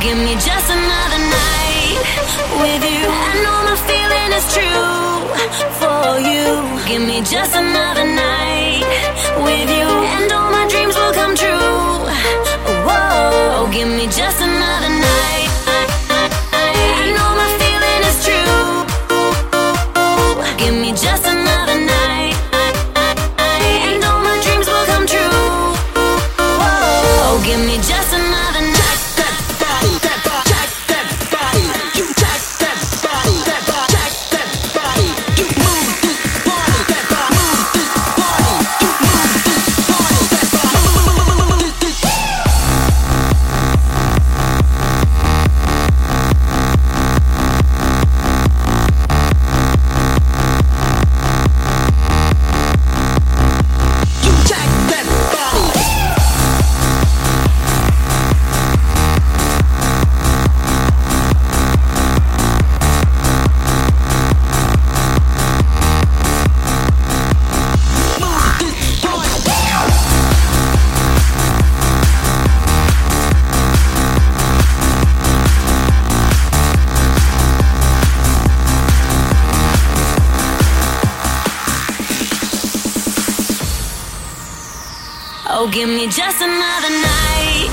give me just another night with you. I know my feeling is true for you. Give me just another night with you, and all my dreams will come true. Whoa, give me just another night. Give me just another night. And all my dreams will come true. Whoa, give me just Oh, give me just another night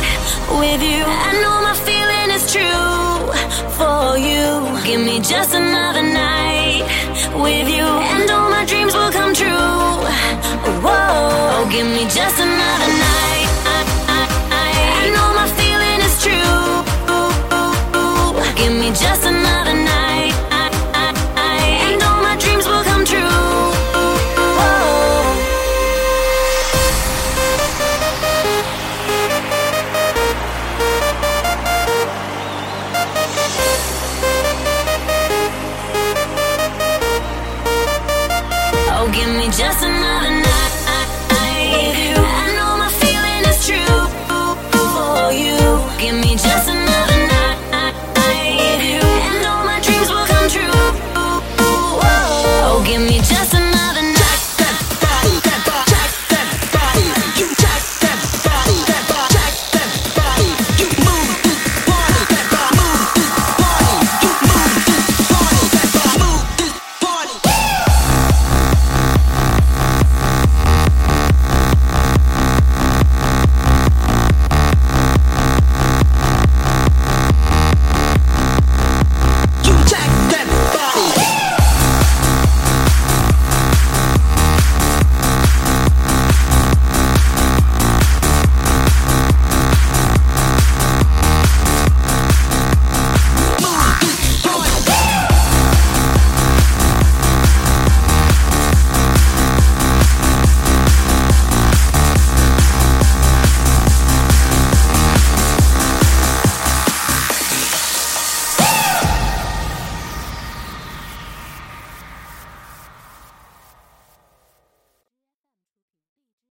with you. I know my feeling is true for you. Give me just another night with you, and all my dreams will come true. Whoa, oh, give me just another just another